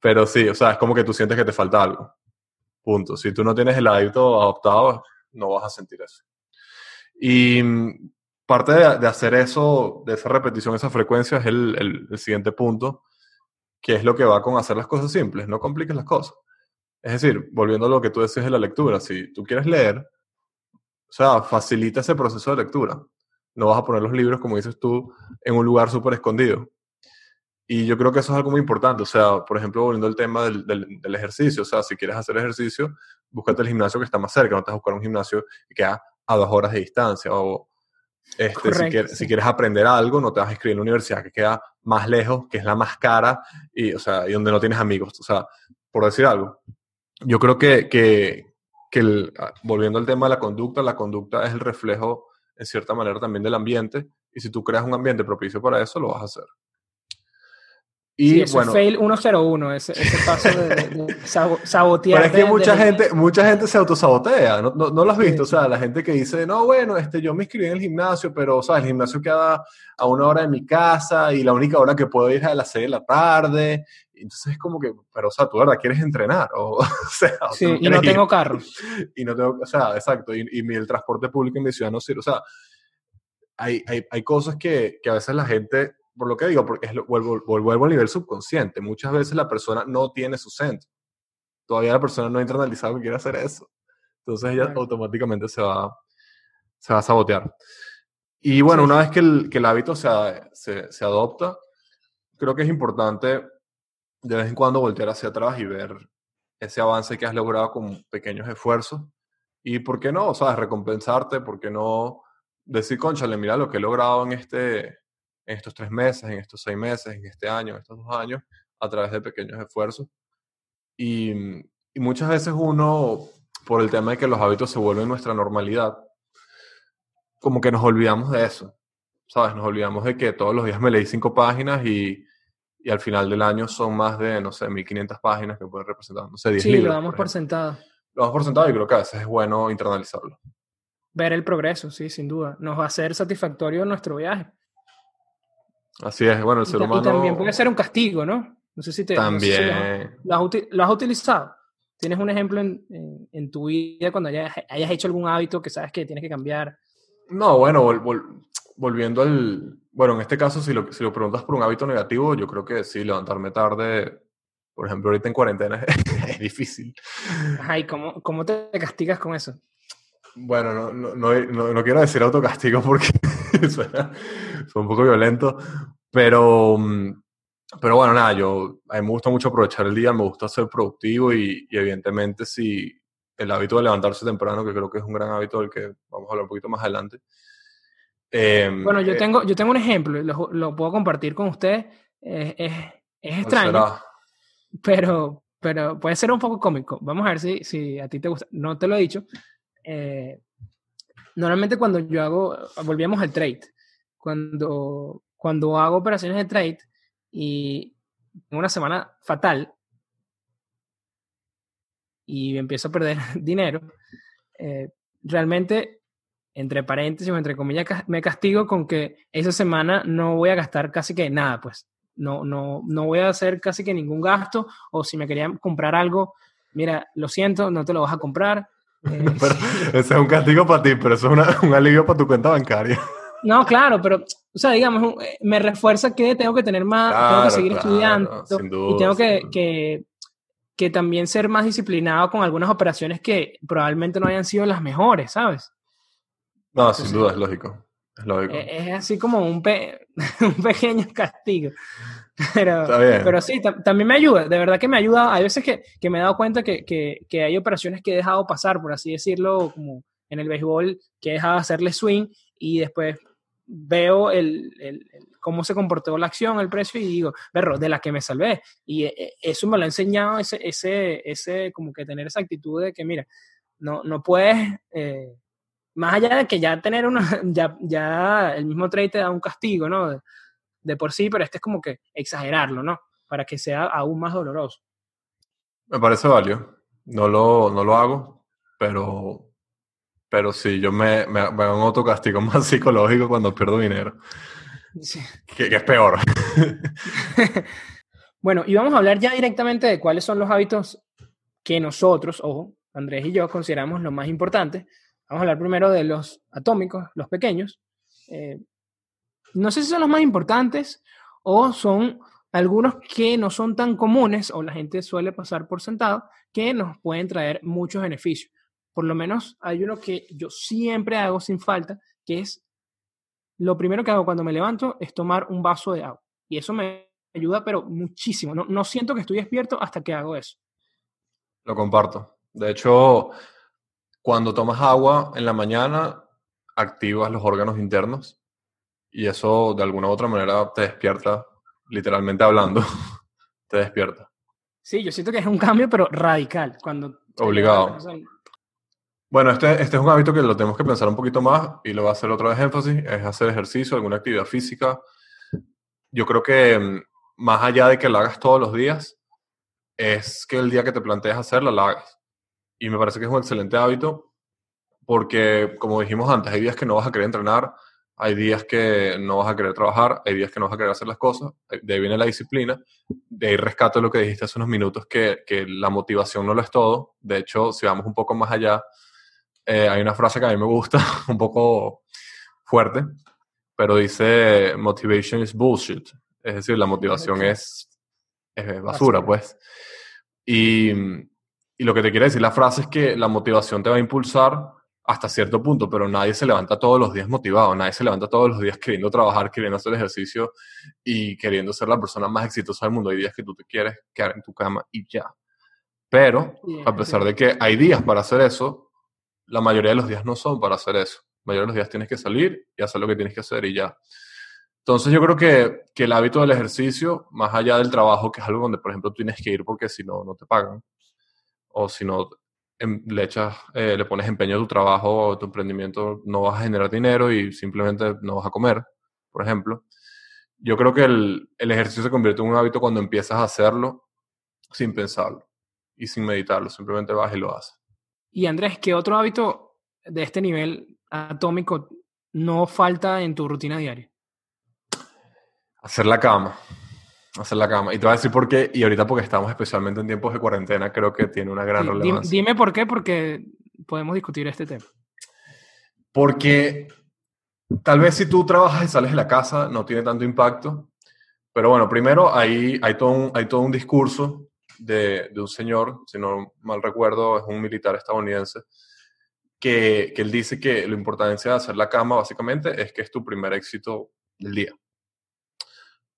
pero sí, o sea, es como que tú sientes que te falta algo. Punto. Si tú no tienes el hábito adoptado, no vas a sentir eso. Y mm, parte de, hacer eso, de esa repetición, esa frecuencia, es el, siguiente punto, que es lo que va con hacer las cosas simples, no compliques las cosas. Es decir, volviendo a lo que tú decías de la lectura, si tú quieres leer, o sea, facilita ese proceso de lectura. No vas a poner los libros, como dices tú, en un lugar súper escondido. Y yo creo que eso es algo muy importante. O sea, por ejemplo, volviendo al tema del, del, ejercicio. O sea, si quieres hacer ejercicio, búscate el gimnasio que está más cerca. No te vas a buscar un gimnasio que queda a dos horas de distancia. O este, si, quieres, si, quieres, aprender algo, no te vas a inscribir en la universidad que queda más lejos, que es la más cara y, o sea, y donde no tienes amigos. O sea, por decir algo. Yo creo que, que, que el, volviendo al tema de la conducta, la conducta es el reflejo, en cierta manera, también del ambiente. Y si tú creas un ambiente propicio para eso, lo vas a hacer. Y bueno, fail 101, ese, ese paso de, [LAUGHS] sabotear. Pero es que mucha, gente, mucha gente se autosabotea, ¿no, no, lo has visto? O sea, la gente que dice, no, bueno, este, yo me inscribí en el gimnasio, pero, o sea, el gimnasio queda a una hora de mi casa y la única hora que puedo ir es a las 6 de la tarde. Entonces es como que, pero, o sea, tú, ¿verdad? ¿Quieres entrenar? O, [LAUGHS] sea, sí, y no tengo carro. [LAUGHS] Y no tengo, o sea, exacto, y, y el transporte público en mi ciudad no sirve. O sea, hay, hay, hay cosas que, que a veces la gente por lo que digo, porque es vuelvo, vuelvo al nivel subconsciente. Muchas veces la persona no tiene su centro. Todavía la persona no ha internalizado que quiere hacer eso. Entonces ella automáticamente se va, se va a sabotear. Y bueno, una vez que el, que el hábito se, se, se, adopta, creo que es importante de vez en cuando voltear hacia atrás y ver ese avance que has logrado con pequeños esfuerzos. Y por qué no, ¿sabes? Recompensarte, por qué no decir, conchale, mira lo que he logrado en, este, en estos tres meses, en estos seis meses, en este año, en estos dos años, a través de pequeños esfuerzos. Y, y muchas veces uno, por el tema de que los hábitos se vuelven nuestra normalidad, como que nos olvidamos de eso, ¿sabes? Nos olvidamos de que todos los días me leí cinco páginas y, y al final del año son más de, no sé, 1500 páginas que pueden representar, no sé, 10 Sí, libros. lo damos por por sentado. Lo damos por sentado y creo que a veces es bueno internalizarlo. Ver el progreso, sí, sin duda. Nos va a ser satisfactorio nuestro viaje. Así es, bueno, el Y, ser y humano... también puede ser un castigo, ¿no? No sé si te... no sé si lo has- También. lo, has, utilizado. ¿Tienes un ejemplo en, en- en tu vida cuando hayas, hayas hecho algún hábito que sabes que tienes que cambiar? No, bueno, vol- vol- volviendo al... Bueno, en este caso, si lo, si lo preguntas por un hábito negativo, yo creo que sí, levantarme tarde, por ejemplo, ahorita en cuarentena [LAUGHS] es difícil. Ajá, ¿y cómo, cómo te castigas con eso? Bueno, no, no, no, no- no quiero decir autocastigo porque [LAUGHS] suena, suena un poco violento, pero, mm, pero bueno, nada, yo, a mí me gusta mucho aprovechar el día, me gusta ser productivo y, y evidentemente si el hábito de levantarse temprano, que creo que es un gran hábito del que vamos a hablar un poquito más adelante. em, Bueno, yo eh, tengo, yo tengo un ejemplo, lo, lo puedo compartir con ustedes. Eh, es, es ¿cuál extraño, será? pero, pero puede ser un poco cómico. Vamos a ver si, si a ti te gusta. No te lo he dicho. Eh, normalmente cuando yo hago, volvíamos al trade, cuando, cuando hago operaciones de trade y tengo una semana fatal y empiezo a perder [LAUGHS] dinero, eh, realmente, entre paréntesis o entre comillas, me castigo con que esa semana no voy a gastar casi que nada, pues. No, no, no voy a hacer casi que ningún gasto, o si me quería comprar algo, mira, lo siento, no te lo vas a comprar. [LAUGHS] Eh, Pero ese es un castigo para ti, pero eso es una- un alivio para tu cuenta bancaria. No, claro, pero, o sea, digamos, eh, me refuerza que tengo que tener más, tengo que seguir claro, estudiando sin y duda, tengo que, duda. que, que también ser más disciplinado con algunas operaciones que probablemente no hayan sido las mejores, ¿sabes? No, sin duda, es lógico. Es lógico. Eh, Es así como un, pe- [LAUGHS] un pequeño castigo. [LAUGHS] Pero, pero sí, tam- también me ayuda, de verdad que me ayuda. Hay veces que, que me he dado cuenta que, que, que hay operaciones que he dejado pasar, por así decirlo, como en el béisbol, que he dejado de hacerle swing y después veo el, el- el- cómo se comportó la acción, el precio y digo, perro, de la que me salvé. Y eh, eh, eso me lo ha enseñado ese, ese, ese, como que tener esa actitud de que, mira, no, no puedes, eh, más allá de que ya tener una, [LAUGHS] ya, ya el mismo trade te da un castigo, ¿no? De, de por sí, pero este es como que exagerarlo, ¿no? Para que sea aún más doloroso. Me parece válido. No lo, no lo hago, pero, pero sí, yo me, me, me hago un autocastigo [LAUGHS] más psicológico cuando pierdo dinero, Sí. que, que es peor. [LAUGHS] Bueno, y vamos a hablar ya directamente de cuáles son los hábitos que nosotros, ojo, Andrés y yo consideramos los más importantes. Vamos a hablar primero de los atómicos, los pequeños. Eh, no sé si son los más importantes o son algunos que no son tan comunes o la gente suele pasar por sentado que nos pueden traer muchos beneficios. Por lo menos hay uno que yo siempre hago sin falta, que es lo primero que hago cuando me levanto es tomar un vaso de agua. Y eso me ayuda, pero muchísimo. No, no siento que estoy despierto hasta que hago eso. Lo comparto. De hecho, cuando tomas agua en la mañana, activas los órganos internos y eso de alguna u otra manera te despierta, literalmente hablando, [LAUGHS] te despierta. Sí, yo siento que es un cambio, pero radical. Cuando Obligado. levantas, Bueno, este, este es un hábito que lo tenemos que pensar un poquito más y lo voy a hacer otra vez énfasis, es hacer ejercicio, alguna actividad física. Yo creo que mm, más allá de que la hagas todos los días, es que el día que te plantees hacerla, la hagas. Y me parece que es un excelente hábito porque, como dijimos antes, hay días que no vas a querer entrenar, hay días que no vas a querer trabajar, hay días que no vas a querer hacer las cosas, de ahí viene la disciplina, de ahí rescato lo que dijiste hace unos minutos, que, que la motivación no lo es todo. De hecho, si vamos un poco más allá, eh, hay una frase que a mí me gusta, [LAUGHS] un poco fuerte, pero dice, motivation is bullshit. Es decir, la motivación es, es basura, Basura. pues. Y, y lo que te quiere decir la frase es que la motivación te va a impulsar hasta cierto punto, pero nadie se levanta todos los días motivado, nadie se levanta todos los días queriendo trabajar, queriendo hacer ejercicio y queriendo ser la persona más exitosa del mundo. Hay días que tú te quieres quedar en tu cama y ya. Pero, a pesar de que hay días para hacer eso, la mayoría de los días no son para hacer eso. mayoría de los días tienes que salir y hacer lo que tienes que hacer y ya. Entonces yo creo que, que el hábito del ejercicio, más allá del trabajo, que es algo donde, por ejemplo, tienes que ir porque si no, no te pagan, o si no em, le echas, eh, le pones empeño a tu trabajo o tu emprendimiento, no vas a generar dinero y simplemente no vas a comer, por ejemplo. Yo creo que el, el ejercicio se convierte en un hábito cuando empiezas a hacerlo sin pensarlo y sin meditarlo, simplemente vas y lo haces. Y Andrés, ¿qué otro hábito de este nivel atómico no falta en tu rutina diaria? Hacer la cama. Hacer la cama. Y te voy a decir por qué, y ahorita porque estamos especialmente en tiempos de cuarentena, creo que tiene una gran relevancia. Dime por qué, porque podemos discutir este tema. Porque tal vez si tú trabajas y sales de la casa no tiene tanto impacto, pero bueno, primero hay, hay, todo, un, hay todo un discurso de, un señor, si no mal recuerdo, es un militar estadounidense, que, que él dice que la importancia de hacer la cama básicamente es que es tu primer éxito del día.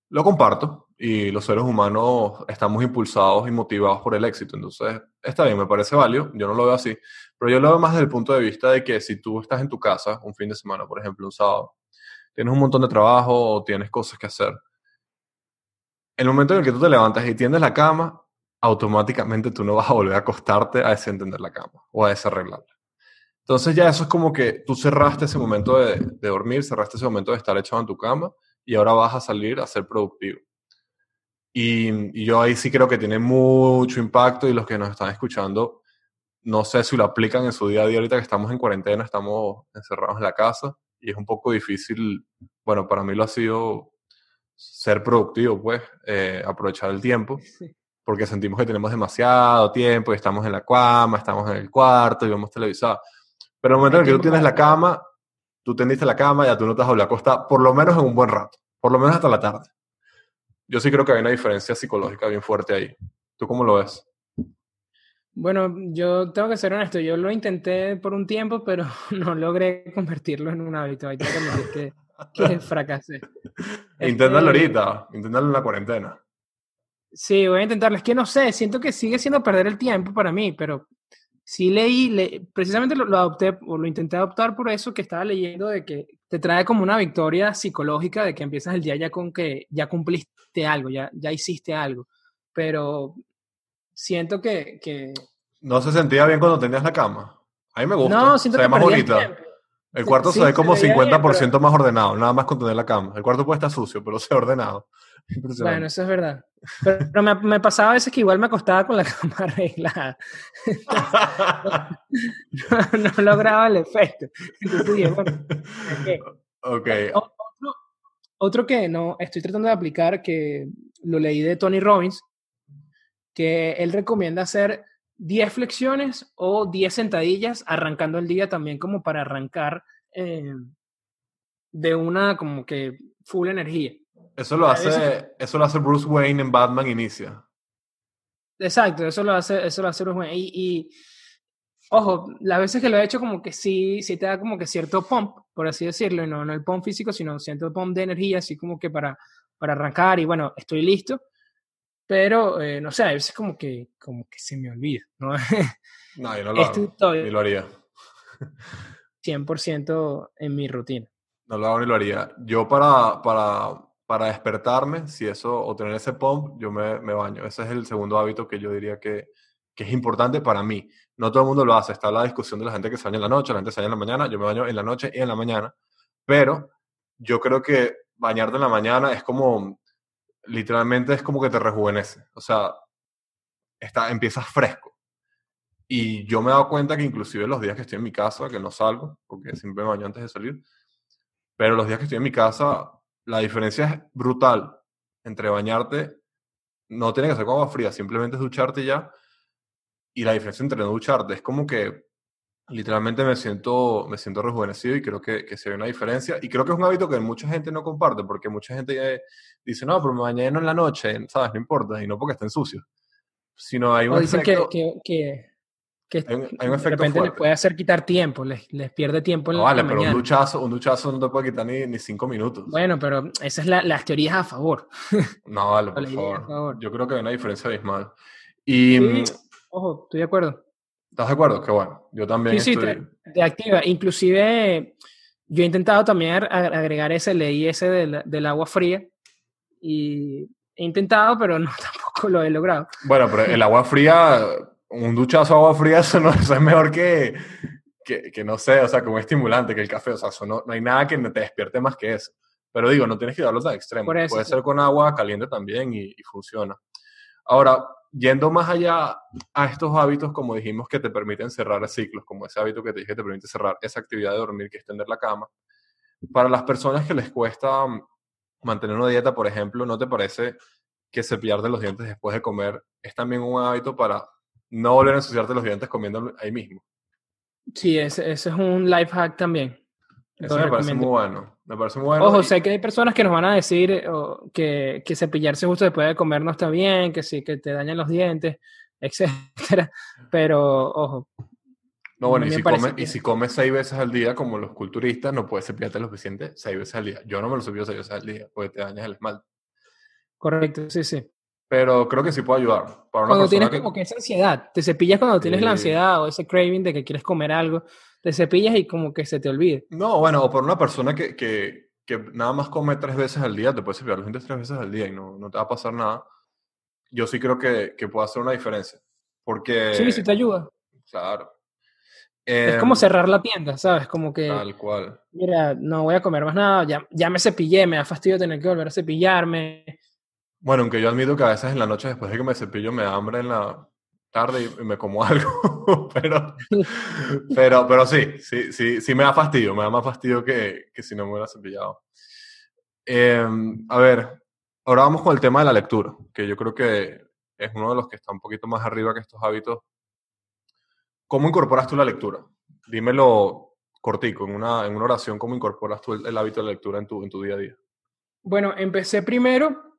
Lo comparto y los seres humanos estamos impulsados y motivados por el éxito. Entonces, está bien, me parece válido, yo no lo veo así, pero yo lo veo más desde el punto de vista de que si tú estás en tu casa un fin de semana, por ejemplo, un sábado, tienes un montón de trabajo o tienes cosas que hacer, el momento en el que tú te levantas y tiendes la cama, automáticamente tú no vas a volver a acostarte a desentender la cama o a desarreglarla. Entonces ya eso es como que tú cerraste ese momento de, de dormir, cerraste ese momento de estar echado en tu cama y ahora vas a salir a ser productivo. Y, yo ahí sí creo que tiene mucho impacto y los que nos están escuchando, no sé si lo aplican en su día a día ahorita que estamos en cuarentena, estamos encerrados en la casa y es un poco difícil, bueno, para mí lo ha sido ser productivo, pues, eh, aprovechar el tiempo, [LAUGHS] porque sentimos que tenemos demasiado tiempo y estamos en la cama, estamos en el cuarto y vemos televisado. Pero el momento en el que tú tienes la cama, tú tendiste la cama, ya tú no te vas a volver a acostar, por lo menos en un buen rato, por lo menos hasta la tarde. Yo sí creo que hay una diferencia psicológica bien fuerte ahí. ¿Tú cómo lo ves? Bueno, yo tengo que ser honesto, yo lo intenté por un tiempo, pero [LAUGHS] no logré convertirlo en un hábito. Que admitir que, que [LAUGHS] fracasé. Inténtalo este, ahorita, inténtalo en la cuarentena. Sí, voy a intentarlo. Es que no sé, siento que sigue siendo perder el tiempo para mí, pero sí leí, precisamente lo, adopté o lo intenté adoptar por eso que estaba leyendo de que te trae como una victoria psicológica de que empiezas el día ya con que ya cumpliste algo, ya, ya hiciste algo. Pero siento que, que... ¿No se sentía bien cuando tenías la cama? A mí me gusta. No, siento se ve más bonita. El, cuarto se ve como 50% más ordenado, nada más con tener la cama. El cuarto puede estar sucio, pero se ha ordenado. Bueno, eso es verdad. Pero, me, me, pasaba a veces que igual me acostaba con la [LAUGHS] cama arreglada. no, lograba el efecto. Entonces Otro, otro, que no estoy tratando de aplicar, que lo leí de Tony Robbins, que él recomienda hacer 10 flexiones o 10 sentadillas arrancando el día también como para arrancar eh, de una como que full energía. Eso lo, hace, eso lo hace Bruce Wayne en Batman Inicia. Exacto, eso lo hace, eso lo hace Bruce Wayne. Y, ojo, las veces que lo he hecho como que sí, sí te da como que cierto pump, por así decirlo, y no, no el pump físico, sino cierto pump de energía, así como que para, para arrancar y bueno, estoy listo. Pero, eh, no sé, a veces como que, como que se me olvida, ¿no? no, yo no [LAUGHS] lo hago, ni lo haría. 100% en mi rutina. No lo hago ni lo haría. Yo para, para para despertarme, si eso, o tener ese pump, yo me, me baño. Ese es el segundo hábito que yo diría que, que, es importante para mí. No todo el mundo lo hace. Está la discusión de la gente que se baña en la noche, la gente se baña en la mañana. Yo me baño en la noche y en la mañana. Pero yo creo que bañarte en la mañana es como, literalmente es como que te rejuvenece. O sea, está, empiezas fresco. Y yo me he dado cuenta que inclusive los días que estoy en mi casa, que no salgo, porque siempre me baño antes de salir, pero los días que estoy en mi casa la diferencia es brutal entre bañarte, no tiene que ser con agua fría, simplemente es ducharte ya, y la diferencia entre no ducharte es como que literalmente me siento, me siento rejuvenecido y creo que, que se ve una diferencia. Y creo que es un hábito que mucha gente no comparte, porque mucha gente dice, no, pero me bañé en la noche, ¿sabes? No importa, y no porque estén sucios. Sino hay un efecto... que, que, que hay un, de repente les puede hacer quitar tiempo, les, les pierde tiempo en no, vale, pero un duchazo, un no te puede quitar ni, ni cinco minutos. Bueno, pero esas es la, las teorías a favor. [LAUGHS] No, vale, [LAUGHS] por favor. Yo creo que hay una diferencia abismal. Y, mm, ojo, estoy de acuerdo. ¿Estás de acuerdo? Qué bueno. Yo también Sí, sí, estoy... te, te activa. Inclusive, yo he intentado también ag- agregar ese ley ese del, del agua fría y he intentado, pero [LAUGHS] no, tampoco lo he logrado. Bueno, pero el agua fría, un duchazo agua fría, [LAUGHS] eso, no, eso es mejor que, que, que no sé, o sea, como estimulante que el café. O sea, eso no, no hay nada que te despierte más que eso. Pero digo, no tienes que darlo tan extremo. Puede sí. ser con agua caliente también y, y funciona. Ahora, yendo más allá a estos hábitos, como dijimos, que te permiten cerrar ciclos, como ese hábito que te dije que te permite cerrar esa actividad de dormir, que es tender la cama, para las personas que les cuesta mm, mantener una dieta, por ejemplo, ¿no te parece que cepillarte los dientes después de comer es también un hábito para no volver a ensuciarte los dientes comiendo ahí mismo? Sí, ese, ese es un life hack también. Eso Lo me parece muy bueno. Me parece muy bueno. Ojo, y- sé que hay personas que nos van a decir eh, que, que cepillarse justo después de comer no está bien, que sí, que te dañan los dientes, [LAUGHS] etcétera. Pero, ojo, No, bueno, y si, comes, que- y si comes seis veces al día, como los culturistas, no puedes cepillarte los dientes seis veces al día. Yo no me los cepillo seis veces al día, porque te dañas el esmalte. correcto, sí, sí. Pero creo que sí puede ayudar. Para una Cuando tienes que... como que esa ansiedad, te cepillas cuando tienes la ansiedad o ese craving de que quieres comer algo, te cepillas y como que se te olvide. No, bueno, o por una persona que, que, que nada más come tres veces al día, te puedes cepillar los dientes tres veces al día y no, no te va a pasar nada. Yo sí creo que, que puede hacer una diferencia. Porque, Sí, sí te ayuda. claro. Es Em, como cerrar la tienda, ¿sabes? Como que, Tal cual. mira, no voy a comer más nada, ya, ya me cepillé, me da fastidio tener que volver a cepillarme. Bueno, aunque yo admito que a veces en la noche, después de que me cepillo, me da hambre en la tarde y me como [LAUGHS] algo. pero, pero, pero sí, sí, sí, sí me da fastidio. Me da más fastidio que, que si no me hubiera cepillado. Em, a ver, ahora vamos con el tema de la lectura, que yo creo que es uno de los que está un poquito más arriba que estos hábitos. ¿Cómo incorporas tú la lectura? Dímelo cortico, en una, en una oración, ¿cómo incorporas tú el, el hábito de la lectura en tu, en tu día a día? Bueno, empecé primero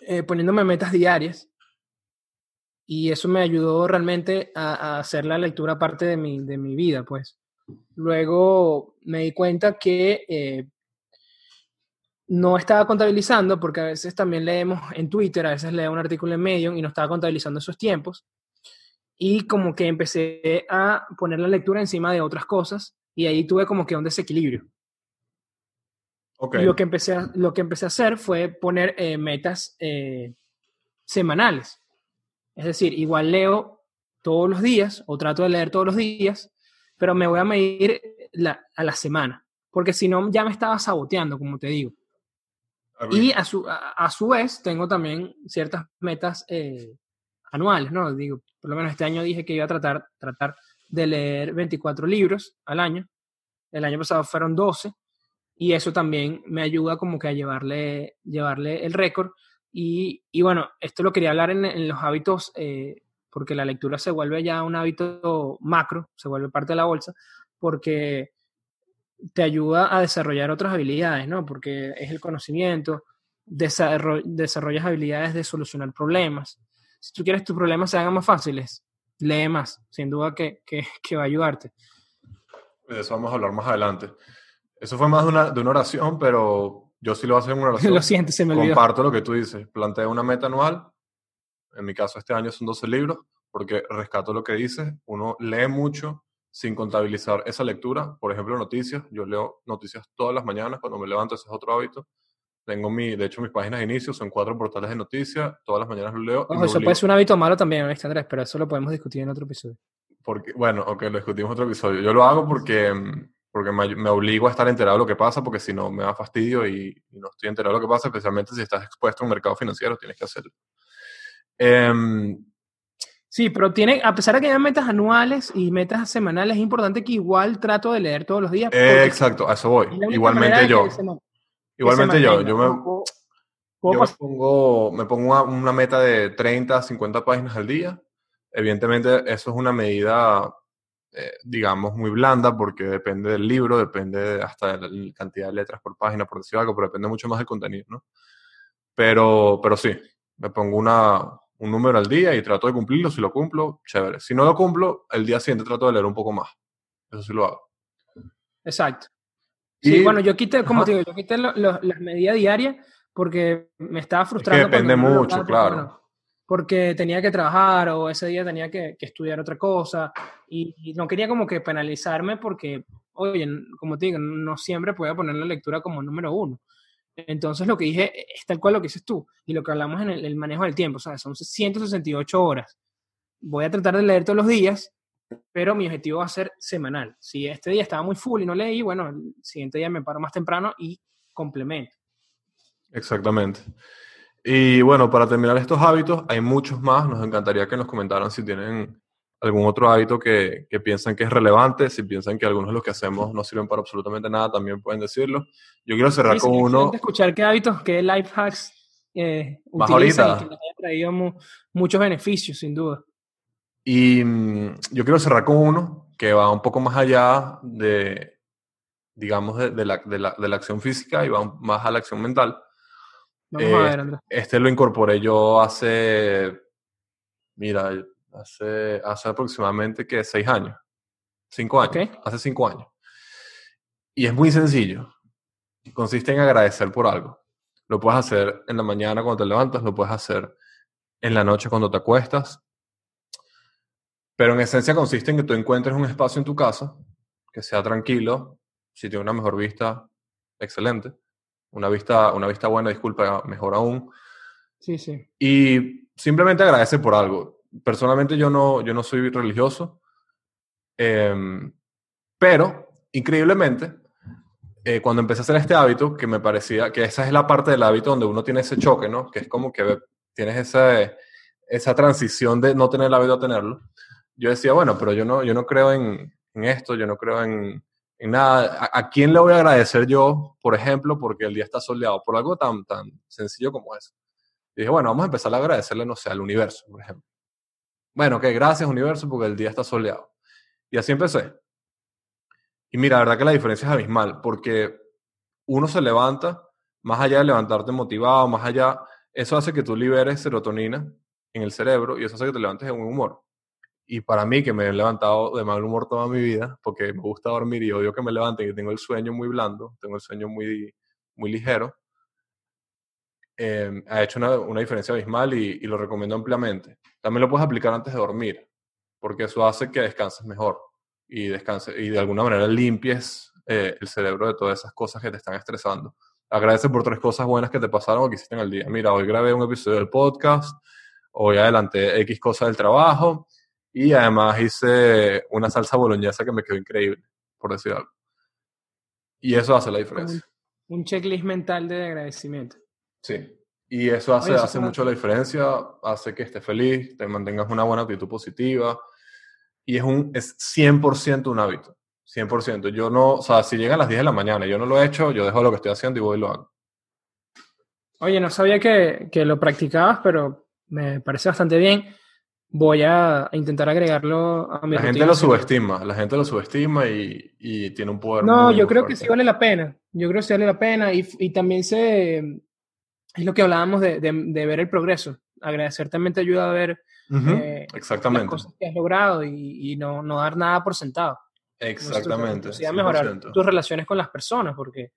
eh, poniéndome metas diarias y eso me ayudó realmente a, hacer la lectura parte de mi, de mi vida, pues. Luego me di cuenta que eh, no estaba contabilizando, porque a veces también leemos en Twitter, a veces leo un artículo en Medium y no estaba contabilizando esos tiempos. Y como que empecé a poner la lectura encima de otras cosas y ahí tuve como que un desequilibrio. Y lo que empecé a, lo que empecé a hacer fue poner eh, metas eh, semanales. Es decir, igual leo todos los días o trato de leer todos los días, pero me voy a medir la- a la semana, porque si no ya me estaba saboteando, como te digo. Y a su, a, a su vez tengo también ciertas metas eh, anuales, ¿no? Digo, por lo menos este año dije que iba a tratar, tratar de leer 24 libros al año. El año pasado fueron 12 y eso también me ayuda como que a llevarle, llevarle el récord. Y, y bueno, esto lo quería hablar en, los hábitos, eh, porque la lectura se vuelve ya un hábito macro, se vuelve parte de la bolsa, porque te ayuda a desarrollar otras habilidades, ¿no? Porque es el conocimiento, desarro- desarrollas habilidades de solucionar problemas. Si tú quieres que tus problemas se hagan más fáciles, lee más, sin duda que, que, [LAUGHS] que va a ayudarte. De eso vamos a hablar más adelante. Eso fue más de una, de una oración, pero yo sí lo hacer en una [LAUGHS] oración. Lo siento, se me olvidó. Comparto lo que tú dices. Planteo una meta anual. En mi caso, este año son 12 libros, porque rescato lo que dices. Uno lee mucho sin contabilizar esa lectura. Por ejemplo, noticias. Yo leo noticias todas las mañanas cuando me levanto, ese es otro hábito. Tengo mi, de hecho, mis páginas de inicio son cuatro portales de noticias. Todas las mañanas lo leo. Ojo, eso puede ser un hábito malo también, ¿viste, Andrés? Pero eso lo podemos discutir en otro episodio. Porque, bueno, ok, lo discutimos en otro episodio. Yo lo hago porque, mm, porque me, me obligo a estar enterado de lo que pasa, porque si no me da fastidio y, y no estoy enterado de lo que pasa, especialmente si estás expuesto a un mercado financiero, tienes que hacerlo. Em, Sí, pero tiene, a pesar de que haya metas anuales y metas semanales, es importante que igual trato de leer todos los días. eh, exacto, a eso voy. es Igualmente yo. se Igualmente yo. Yo me, Puedo- puedo yo me pasar- pongo, me pongo una, una meta de 30, 50 páginas al día. Evidentemente, eso es una medida, eh, digamos, muy blanda porque depende del libro, depende hasta de la cantidad de letras por página, por decir algo, pero depende mucho más del contenido, ¿no? Pero, pero sí, me pongo una, un número al día y trato de cumplirlo. Si lo cumplo, chévere. Si no lo cumplo, el día siguiente trato de leer un poco más. Eso sí lo hago. Exacto. Sí, Y- bueno, yo quité, como te digo, yo quité lo- lo- las medidas diarias porque me estaba Es que frustrando. depende no mucho, claro. bueno, porque tenía que trabajar o ese día tenía que, estudiar otra cosa y, no quería como que penalizarme porque, oye, como te digo, no siempre puedo poner la lectura como número uno. Entonces lo que dije es tal cual lo que dices tú y lo que hablamos en el, manejo del tiempo, sea, Son 168 horas. Voy a tratar de leer todos los días, pero mi objetivo va a ser semanal. Si este día estaba muy full y no leí, bueno, el siguiente día me paro más temprano y complemento. Exactamente. Y bueno, para terminar estos hábitos, hay muchos más. Nos encantaría que nos comentaran si tienen algún otro hábito que, que, piensan que es relevante, si piensan que algunos de los que hacemos no sirven para absolutamente nada, también pueden decirlo. Yo quiero cerrar con uno. escuchar qué hábitos, qué life hacks eh, utilizan y que les haya traído muchos beneficios, sin duda. Y mm, yo quiero cerrar con uno que va un poco más allá de, digamos, de, de, la, de, la, de la acción física y va más a la acción mental Vamos a ver, Andrés. Este lo incorporé yo hace, mira, hace, hace aproximadamente que seis años, cinco años, hace cinco años. Y es muy sencillo. Consiste en agradecer por algo. Lo puedes hacer en la mañana cuando te levantas, lo puedes hacer en la noche cuando te acuestas. Pero en esencia consiste en que tú encuentres un espacio en tu casa que sea tranquilo, si tiene una mejor vista, excelente una vista, una vista buena, disculpa, mejor aún. Sí, sí. Y simplemente agradece por algo. Personalmente yo no, yo no soy religioso, em, pero increíblemente, eh, cuando empecé a hacer este hábito, que me parecía que esa es la parte del hábito donde uno tiene ese choque, ¿no? Que es como que tienes esa, esa transición de no tener el hábito a tenerlo. Yo decía, bueno, pero yo no, yo no creo en, en esto, yo no creo en, nada, ¿a, quién le voy a agradecer yo, por ejemplo, porque el día está soleado? Por algo tan, tan sencillo como eso. Y dije, bueno, vamos a empezar a agradecerle, no sé, al universo, por ejemplo. Bueno, que gracias universo porque el día está soleado. Y así empecé. Y mira, la verdad que la diferencia es abismal, porque uno se levanta, más allá de levantarte motivado, más allá, eso hace que tú liberes serotonina en el cerebro y eso hace que te levantes en un humor. Y para mí, que me he levantado de mal humor toda mi vida, porque me gusta dormir y odio que me levante y tengo el sueño muy blando, tengo el sueño muy, muy ligero, em, ha hecho una, una, diferencia abismal y, y, lo recomiendo ampliamente. También lo puedes aplicar antes de dormir, porque eso hace que descanses mejor y, descanse, y de alguna manera limpies eh, el cerebro de todas esas cosas que te están estresando. Agradece por tres cosas buenas que te pasaron o que hiciste en el día. Mira, hoy grabé un episodio del podcast, hoy adelanté X cosas del trabajo, y además hice una salsa boloñesa que me quedó increíble, por decir algo. Y eso hace la diferencia. Un, checklist mental de agradecimiento. Sí. Y eso hace, hace mucho la diferencia, hace que estés feliz, te mantengas una buena actitud positiva. Y es, un, es 100% un hábito. 100%. Yo no, o sea, si llegan a las 10 de la mañana y yo no lo he hecho, yo dejo lo que estoy haciendo y voy y lo hago. Oye, no sabía que, que lo practicabas, pero me parece bastante bien voy a intentar agregarlo a mi La gente lo subestima, la gente lo subestima y, y tiene un poder. No, yo creo que sí vale la pena. Yo creo que sí vale la pena y, y también se. Es lo que hablábamos de, de, ver el progreso. Agradecer también te ayuda a ver eh, Exactamente. las cosas que has logrado y, y no, no, dar nada por sentado. Exactamente. Y mejorar tus relaciones con las personas porque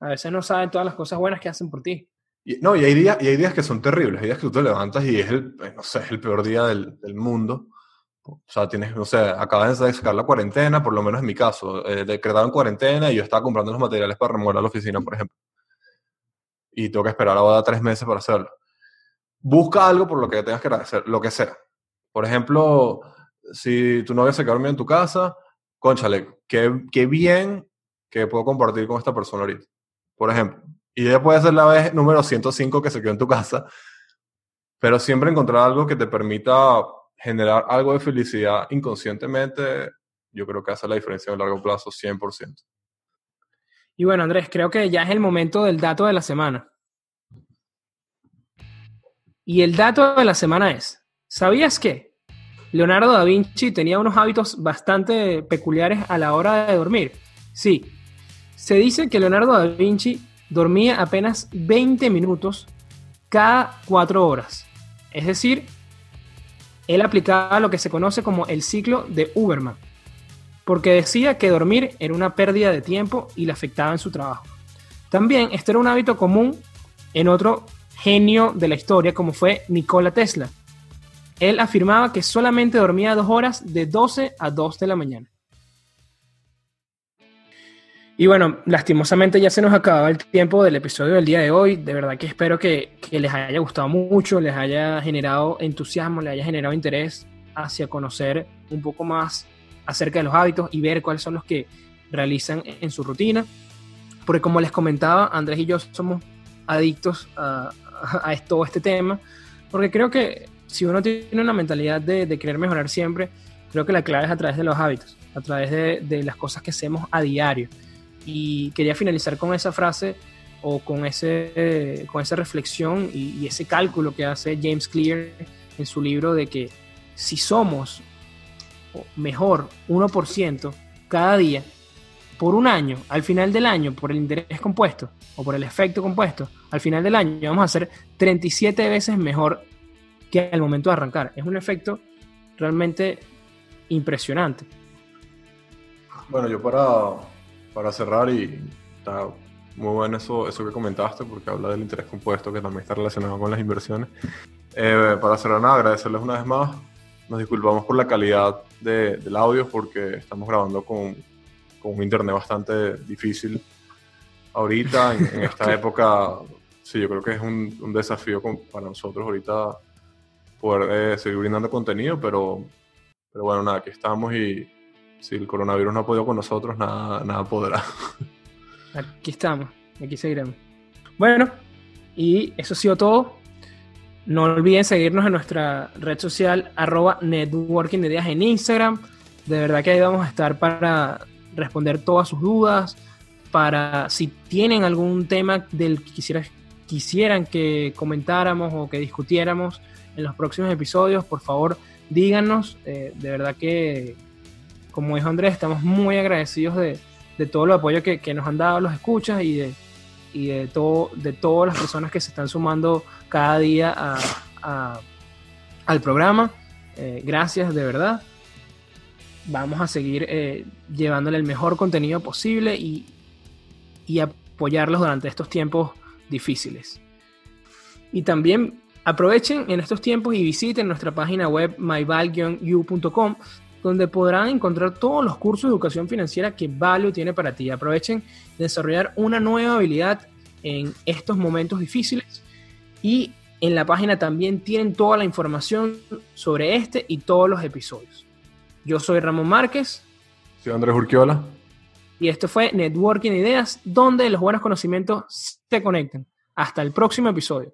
a veces no saben todas las cosas buenas que hacen por ti. Y, no, y hay, días, y hay días que son terribles, hay días que tú te levantas y es el, eh, no sé, el peor día del, del mundo. O sea, tienes, no sé, acabas de sacar la cuarentena, por lo menos en mi caso, eh, decretaron cuarentena y yo estaba comprando los materiales para remodelar la oficina, por ejemplo. Y tengo que esperar ahora tres meses para hacerlo. Busca algo por lo que tengas que hacer, lo que sea. Por ejemplo, si tu novia se quedó dormida en tu casa, conchale, qué, qué bien que puedo compartir con esta persona ahorita. Por ejemplo, y ella puede ser la vez número 105 que se quedó en tu casa, pero siempre encontrar algo que te permita generar algo de felicidad inconscientemente, yo creo que hace la diferencia a largo plazo 100%. Y bueno, Andrés, creo que ya es el momento del dato de la semana. Y el dato de la semana es, ¿sabías que Leonardo da Vinci tenía unos hábitos bastante peculiares a la hora de dormir? Sí, se dice que Leonardo da Vinci dormía apenas 20 minutos cada 4 horas. Es decir, él aplicaba lo que se conoce como el ciclo de Uberman, porque decía que dormir era una pérdida de tiempo y le afectaba en su trabajo. También este era un hábito común en otro genio de la historia como fue Nikola Tesla. Él afirmaba que solamente dormía dos horas de 12 a 2 de la mañana. Y bueno, lastimosamente ya se nos acababa el tiempo del episodio del día de hoy. De verdad que espero que, les haya gustado mucho, les haya generado entusiasmo, les haya generado interés hacia conocer un poco más acerca de los hábitos y ver cuáles son los que realizan en su rutina. Porque como les comentaba, Andrés y yo somos adictos a, a, todo este tema, porque creo que si uno tiene una mentalidad de, de, querer mejorar siempre, creo que la clave es a través de los hábitos, a través de, de las cosas que hacemos a diario. Y quería finalizar con esa frase o con, ese, con esa reflexión y, y ese cálculo que hace James Clear en su libro de que si somos mejor 1% cada día, por un año, al final del año, por el interés compuesto o por el efecto compuesto, al final del año vamos a ser 37 veces mejor que al momento de arrancar. Es un efecto realmente impresionante. Bueno, yo para, para cerrar, y está muy bueno eso, eso que comentaste, porque habla del interés compuesto que también está relacionado con las inversiones. Eh, para cerrar, nada, agradecerles una vez más. Nos disculpamos por la calidad de, del audio, porque estamos grabando con con un internet bastante difícil ahorita, en, en esta [LAUGHS] época, sí, yo creo que es un, un desafío con, para nosotros ahorita poder eh, seguir brindando contenido, pero, pero bueno, nada, aquí estamos y si el coronavirus no ha podido con nosotros, nada, nada podrá. [LAUGHS] Aquí estamos, aquí seguiremos. Bueno, y eso ha sido todo. No olviden seguirnos en nuestra red social arroba networking de en Instagram. De verdad que ahí vamos a estar para responder todas sus dudas, para si tienen algún tema del que quisiera, quisieran que comentáramos o que discutiéramos en los próximos episodios, por favor díganos. Eh, de verdad que, como dijo Andrés, estamos muy agradecidos de, de todo el apoyo que, que, nos han dado los escuchas y de, y de, todo, de todas las personas que se están sumando cada día a, al programa. Eh, gracias de verdad vamos a seguir eh, llevándole el mejor contenido posible y, y, apoyarlos durante estos tiempos difíciles. Y también aprovechen en estos tiempos y visiten nuestra página web myval-u.com donde podrán encontrar todos los cursos de educación financiera que Value tiene para ti. Aprovechen de desarrollar una nueva habilidad en estos momentos difíciles y en la página también tienen toda la información sobre este y todos los episodios. Yo soy Ramón Márquez. Soy Andrés Urquiola. Y esto fue Networking Ideas, donde los buenos conocimientos se conectan. Hasta el próximo episodio.